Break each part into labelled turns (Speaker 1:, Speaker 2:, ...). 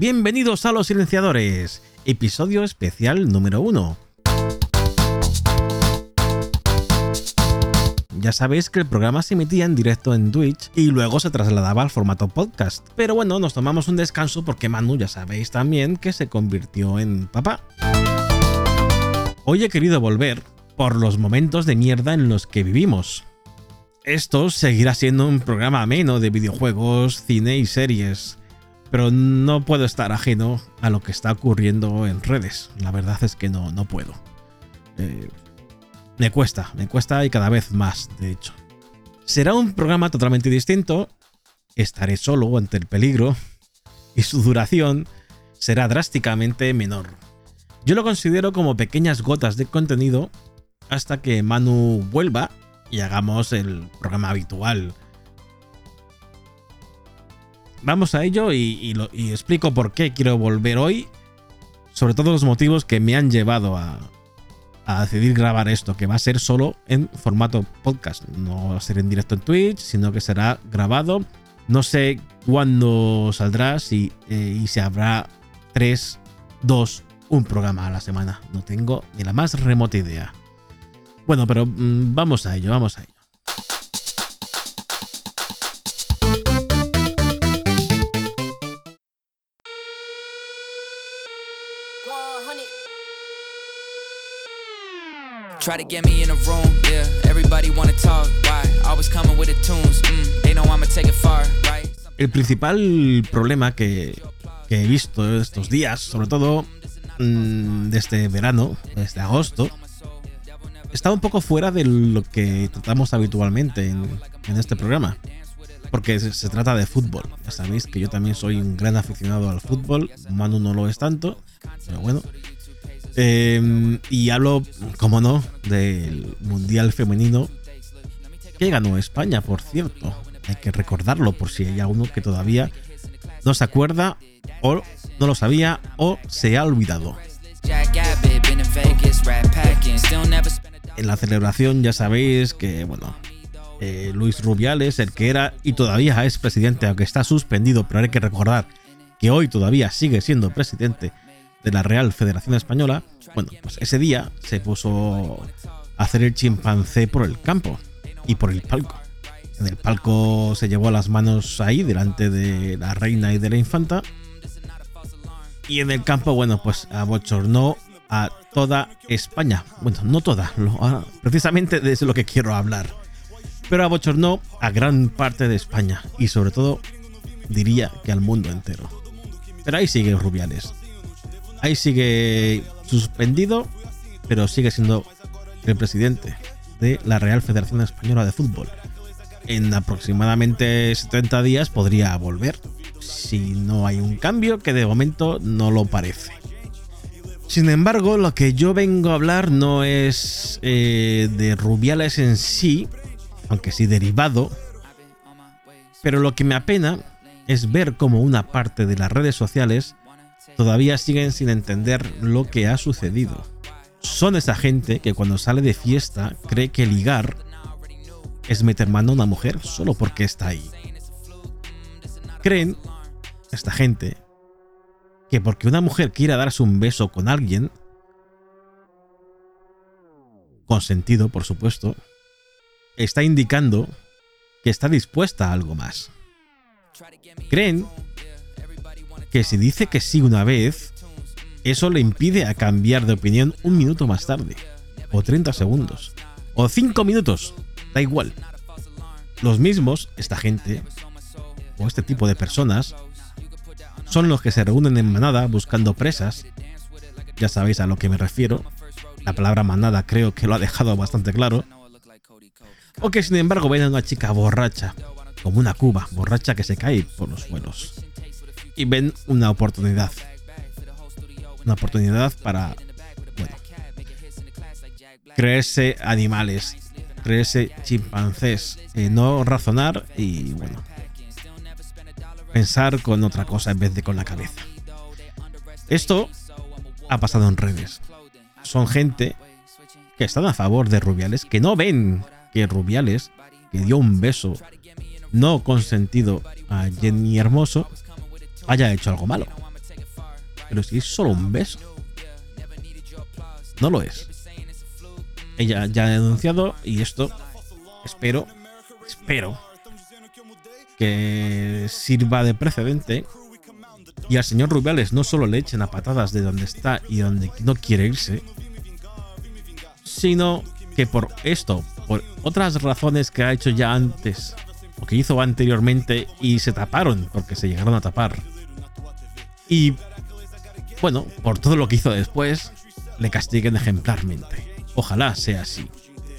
Speaker 1: Bienvenidos a Los Silenciadores, episodio especial número 1. Ya sabéis que el programa se emitía en directo en Twitch y luego se trasladaba al formato podcast. Pero bueno, nos tomamos un descanso porque Manu ya sabéis también que se convirtió en papá. Hoy he querido volver por los momentos de mierda en los que vivimos. Esto seguirá siendo un programa ameno de videojuegos, cine y series, pero no puedo estar ajeno a lo que está ocurriendo en redes. La verdad es que no, no puedo. Eh, me cuesta, me cuesta y cada vez más, de hecho. Será un programa totalmente distinto, estaré solo ante el peligro y su duración será drásticamente menor. Yo lo considero como pequeñas gotas de contenido hasta que Manu vuelva y hagamos el programa habitual. Vamos a ello y, explico por qué quiero volver hoy, sobre todo los motivos que me han llevado a, decidir grabar esto, que va a ser solo en formato podcast. No va a ser en directo en Twitch, sino que será grabado. No sé cuándo saldrá, si, eh, y se habrá 3, 2, un programa a la semana. No tengo ni la más remota idea. Bueno, pero mm, vamos a ello, vamos a ello. Try to get me in a room, yeah. Everybody wanna talk, why? Always coming with the tunes, mm. They know I'ma take it far, right? El principal problema que, que he visto estos días, sobre todo mmm, desde verano, desde agosto, está un poco fuera de lo que tratamos habitualmente en, este programa. Porque se, trata de fútbol. Ya sabéis que yo también soy un gran aficionado al fútbol. Manu no lo es tanto, pero bueno. Em, y hablo, como no, del Mundial Femenino que ganó España, por cierto. Hay que recordarlo por si hay alguno que todavía no se acuerda o no lo sabía o se ha olvidado. En la celebración ya sabéis que, bueno, eh, Luis Rubiales, el que era y todavía es presidente, aunque está suspendido, pero hay que recordar que hoy todavía sigue siendo presidente de la Real Federación Española, bueno, pues ese día se puso a hacer el chimpancé por el campo y por el palco. En el palco se llevó las manos ahí delante de la reina y de la infanta. Y en el campo, bueno, pues abochornó a toda España. Bueno, no toda, ah, precisamente de eso es lo que quiero hablar. Pero abochornó a gran parte de España y sobre todo diría que al mundo entero. Pero ahí sigue Rubiales. Ahí sigue suspendido, pero sigue siendo el presidente de la Real Federación Española de Fútbol. En aproximadamente 70 días podría volver, si no hay un cambio que de momento no lo parece. Sin embargo, lo que yo vengo a hablar no es eh, de Rubiales en sí, aunque sí derivado, pero lo que me apena es ver cómo una parte de las redes sociales todavía siguen sin entender lo que ha sucedido. Son esa gente que cuando sale de fiesta cree que ligar es meter mano a una mujer solo porque está ahí. Creen, esta gente, que porque una mujer quiera darse un beso con alguien, consentido por supuesto, está indicando que está dispuesta a algo más. Creen que si dice que sí una vez, eso le impide a cambiar de opinión un minuto más tarde, o 30 segundos, o 5 minutos, da igual. Los mismos, esta gente, o este tipo de personas, son los que se reúnen en manada buscando presas. Ya sabéis a lo que me refiero. La palabra manada creo que lo ha dejado bastante claro. O que sin embargo ven a una chica borracha, como una cuba, borracha que se cae por los suelos. Y ven una oportunidad. Una oportunidad para, bueno, creerse animales, creerse chimpancés, eh, no razonar y, bueno, pensar con otra cosa en vez de con la cabeza. Esto ha pasado en redes. Son gente que están a favor de Rubiales, que no ven que Rubiales, que dio un beso no consentido a Jenny Hermoso, haya hecho algo malo. Pero si es solo un beso. No lo es. Ella ya ha denunciado y esto espero, espero que sirva de precedente y al señor Rubiales no solo le echen a patadas de donde está y donde no quiere irse, sino que por esto, por otras razones que ha hecho ya antes o que hizo anteriormente y se taparon porque se llegaron a tapar. Y bueno, por todo lo que hizo después, le castiguen ejemplarmente. Ojalá sea así.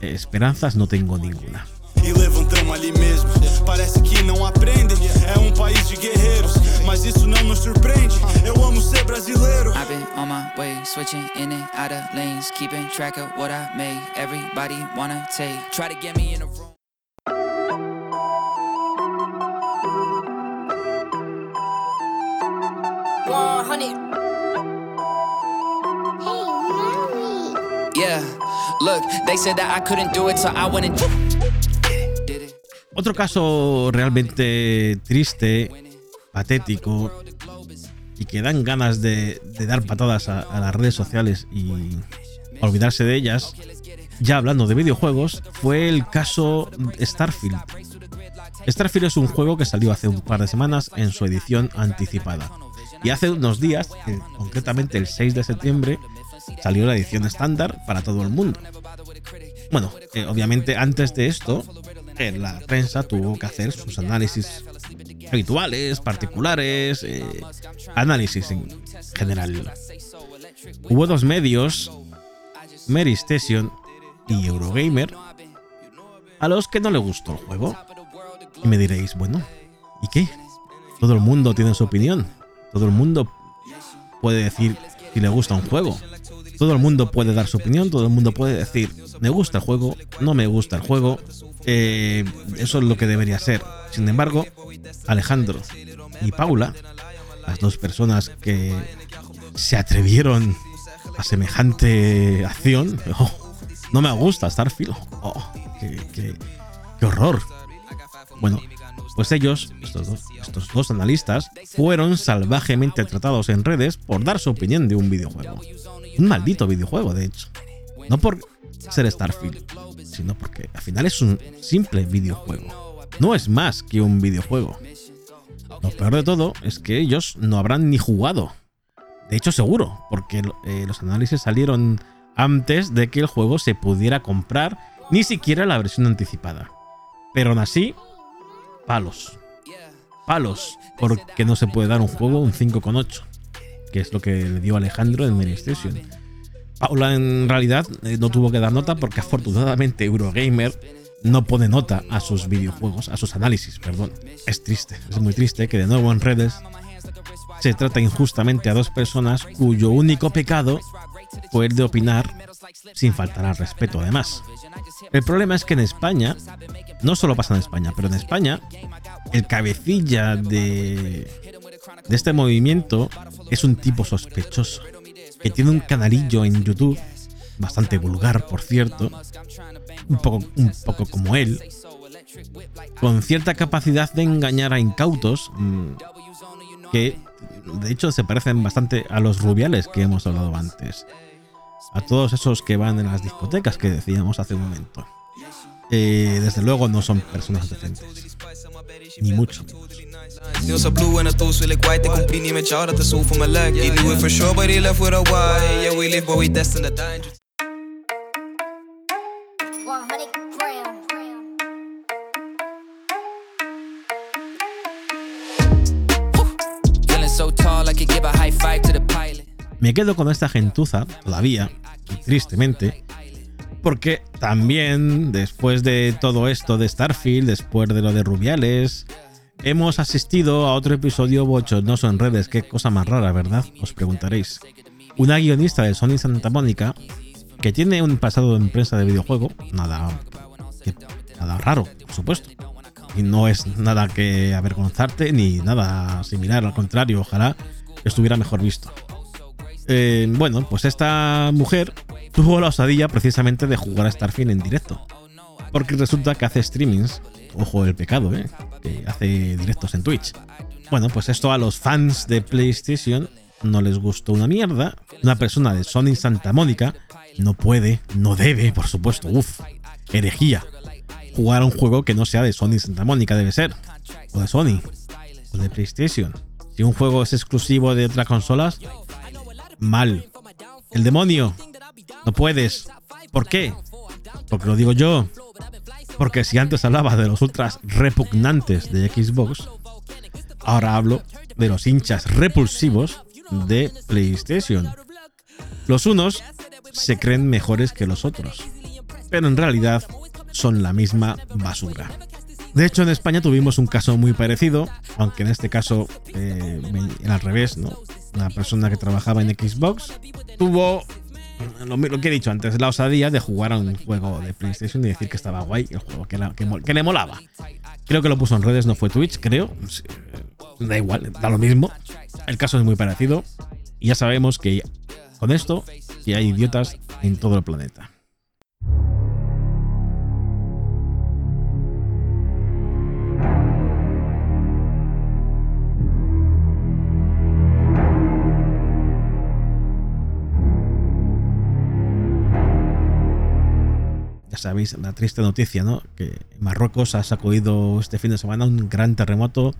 Speaker 1: Esperanzas no tengo ninguna.
Speaker 2: e levantamos ali mesmo. Parece que não aprendem, é um país de guerreiros, mas isso não nos surpreende. Eu amo ser brasileiro.
Speaker 3: I've been on my way, switching in and out of lanes, keeping track of what I made. Everybody wanna take, try to get me in a room. Yeah, look, they said that I couldn't do it, so I went and did it.
Speaker 1: Otro caso realmente triste, patético y que dan ganas de, de dar patadas a, a las redes sociales y olvidarse de ellas, ya hablando de videojuegos, fue el caso Starfield. Starfield es un juego que salió hace un par de semanas en su edición anticipada. Y hace unos días, concretamente el 6 de septiembre, salió la edición estándar para todo el mundo. Bueno, eh, obviamente antes de esto, eh, la prensa tuvo que hacer sus análisis habituales, particulares, eh, análisis en general. Hubo dos medios, Mary Station y Eurogamer, a los que no le gustó el juego. Y me diréis, bueno, ¿y qué? Todo el mundo tiene su opinión. Todo el mundo puede decir si le gusta un juego. Todo el mundo puede dar su opinión, todo el mundo puede decir, me gusta el juego, no me gusta el juego. Eh, eso es lo que debería ser. Sin embargo, Alejandro y Paula, las dos personas que se atrevieron a semejante acción, oh, no me gusta Starfield. Oh, qué, horror. Bueno, pues ellos, estos dos, analistas, fueron salvajemente tratados en redes por dar su opinión de un videojuego. Un maldito videojuego, de hecho. No por ser Starfield, sino porque al final es un simple videojuego. No es más que un videojuego. Lo peor de todo es que ellos no habrán ni jugado. De hecho, seguro, porque eh, los análisis salieron antes de que el juego se pudiera comprar, ni siquiera la versión anticipada. Pero aún así, palos. Palos, porque no se puede dar un juego un 5,8, que es lo que le dio Alejandro en Station. Paula en realidad eh, no tuvo que dar nota porque afortunadamente Eurogamer no pone nota a sus videojuegos, a sus análisis, perdón. Es triste, es muy triste que de nuevo en redes se trata injustamente a dos personas cuyo único pecado fue el de opinar sin faltar al respeto además. El problema es que en España, no solo pasa en España, pero en España, el cabecilla de, de este movimiento es un tipo sospechoso, que tiene un canalillo en YouTube, bastante vulgar por cierto, un poco, un poco como él, con cierta capacidad de engañar a incautos, mm, que de hecho se parecen bastante a los rubiales que hemos hablado antes. A todos esos que van en las discotecas que decíamos hace un momento. Eh, desde luego no son personas decentes. Ni mucho.
Speaker 4: Neil så blue and a thought so like white They compete ni med chart at the soul for my leg He knew it for sure but he left with a why Yeah we live but we destined to die
Speaker 1: Me quedo con esta gentuza todavía, y tristemente, porque también después de todo esto de Starfield, después de lo de Rubiales, hemos asistido a otro episodio bochornoso en redes. Qué cosa más rara, ¿verdad? Os preguntaréis. Una guionista de Sony Santa Mónica, que tiene un pasado en prensa de videojuego, nada, nada raro, por supuesto. Y no es nada que avergonzarte ni nada similar, al contrario, ojalá estuviera mejor visto. Eh, bueno, pues esta mujer tuvo la osadía precisamente de jugar a Starfield en directo. Porque resulta que hace streamings, ojo el pecado, ¿eh? que hace directos en Twitch. Bueno, pues esto a los fans de PlayStation no les gustó una mierda. Una persona de Sony Santa Mónica no puede, no debe, por supuesto, uff, herejía. Jugar a un juego que no sea de Sony Santa Mónica, debe ser. O de Sony. O de PlayStation. Si un juego es exclusivo de otras consolas, mal. El demonio. No puedes. ¿Por qué? Porque lo digo yo. Porque si antes hablaba de los ultras repugnantes de Xbox, ahora hablo de los hinchas repulsivos de PlayStation. Los unos se creen mejores que los otros, pero en realidad son la misma basura. De hecho, en España tuvimos un caso muy parecido, aunque en este caso eh, al revés, ¿no? Una persona que trabajaba en Xbox tuvo lo, lo que he dicho antes, la osadía de jugar a un juego de PlayStation y decir que estaba guay, el juego que, que le molaba. Creo que lo puso en redes, no fue Twitch, creo. Da igual, da lo mismo. El caso es muy parecido. Y ya sabemos que con esto que hay idiotas en todo el planeta. Sabéis, la triste noticia, ¿no? Que Marruecos ha sacudido este fin de semana un gran terremoto,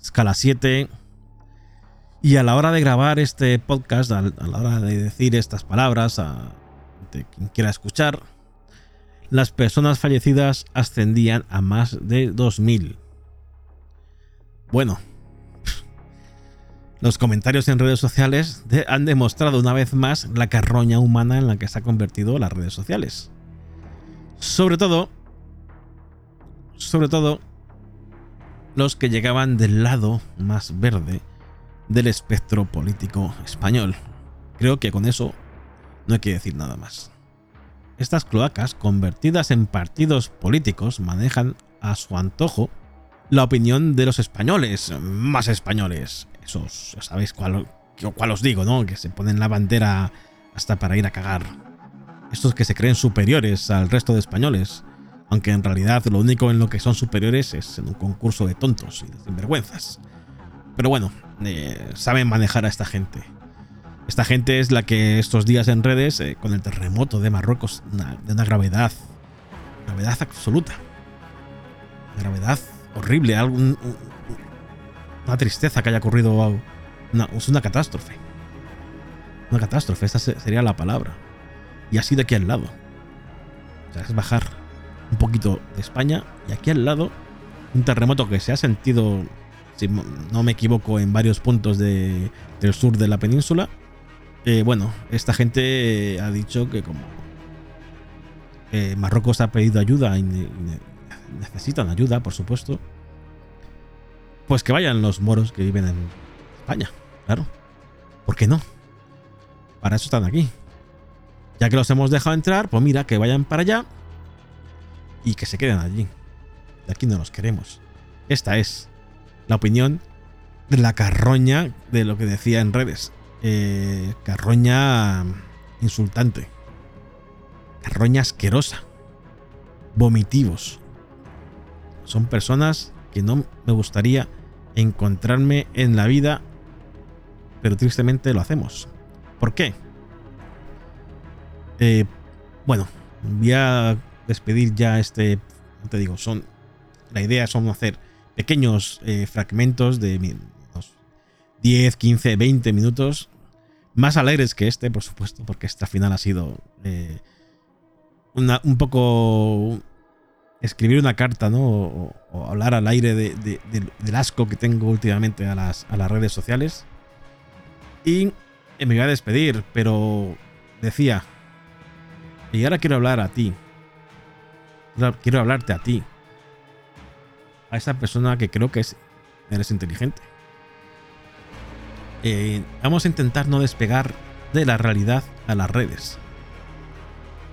Speaker 1: escala 7. Y a la hora de grabar este podcast, a la hora de decir estas palabras a quien quiera escuchar, las personas fallecidas ascendían a más de 2.000. Bueno, los comentarios en redes sociales han demostrado una vez más la carroña humana en la que se ha convertido las redes sociales. Sobre todo, sobre todo, los que llegaban del lado más verde del espectro político español. Creo que con eso no hay que decir nada más. Estas cloacas, convertidas en partidos políticos, manejan a su antojo la opinión de los españoles, más españoles. Esos, sabéis cuál, cuál os digo, ¿no? Que se ponen la bandera hasta para ir a cagar. Estos que se creen superiores al resto de españoles, aunque en realidad lo único en lo que son superiores es en un concurso de tontos y de sinvergüenzas. Pero bueno, eh, saben manejar a esta gente. Esta gente es la que estos días en redes, eh, con el terremoto de Marruecos, de una gravedad, gravedad absoluta, una gravedad horrible, una tristeza que haya ocurrido, es una catástrofe. Una catástrofe, se- sería la palabra. Y así de aquí al lado. O sea, es bajar un poquito de España y aquí al lado un terremoto que se ha sentido, si no me equivoco, en varios puntos de- del sur de la península. Eh, bueno, esta gente ha dicho que como eh, Marruecos ha pedido ayuda y ne- y ne- necesitan ayuda, por supuesto, pues que vayan los moros que viven en España, claro. ¿Por qué no? Para eso están aquí. Ya que los hemos dejado entrar, pues mira, que vayan para allá y que se queden allí. De aquí no los queremos. Esta es la opinión de la carroña de lo que decía en redes. Eh, carroña insultante. Carroña asquerosa. Vomitivos. Son personas que no me gustaría encontrarme en la vida, pero tristemente lo hacemos. ¿Por qué? Eh, bueno, voy a despedir ya este. Te digo, son. La idea son hacer pequeños eh, fragmentos de unos 10, 15, 20 minutos. Más alegres que este, por supuesto, porque esta final ha sido eh, un poco escribir una carta, ¿no? O, hablar al aire de- de- del- asco que tengo últimamente a las, a las redes sociales. Y me voy a despedir, pero decía, y ahora quiero hablar a ti. Quiero- hablarte a ti. A esa persona que creo que es, eres inteligente. Eh, vamos a intentar no despegar de la realidad a las redes.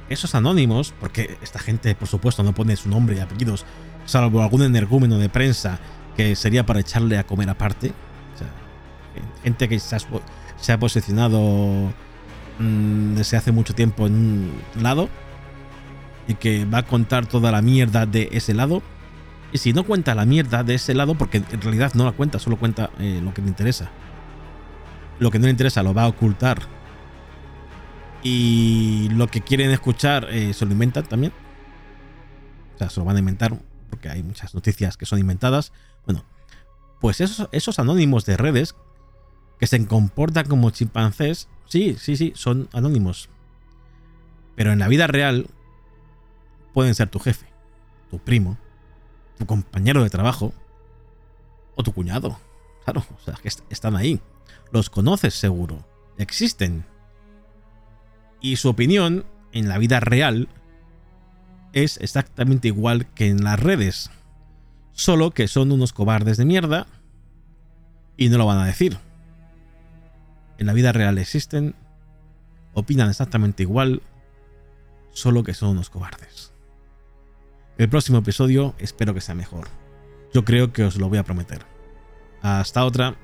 Speaker 1: Esos anónimos, porque esta gente, por supuesto, no pone su nombre y apellidos, salvo algún energúmeno de prensa que sería para echarle a comer aparte. O sea, gente que se ha posicionado mm, desde hace mucho tiempo en un lado y que va a contar toda la mierda de ese lado. Y si no cuenta la mierda de ese lado, porque en realidad no la cuenta, solo cuenta eh, lo que le interesa. lo que no le interesa lo va a ocultar y lo que quieren escuchar eh, se lo inventan también. O sea, se lo van a inventar porque hay muchas noticias que son inventadas. Bueno, pues esos, esos anónimos de redes que se comportan como chimpancés, sí, sí, sí, son anónimos. Pero en la vida real pueden ser tu jefe, tu primo, tu compañero de trabajo o tu cuñado. Claro, o sea, que están ahí. Los conoces seguro. Existen. Y su opinión en la vida real es exactamente igual que en las redes. Solo que son unos cobardes de mierda y no lo van a decir. En la vida real existen, opinan exactamente igual, solo que son unos cobardes. El próximo episodio espero que sea mejor. Yo creo que os lo voy a prometer. Hasta otra.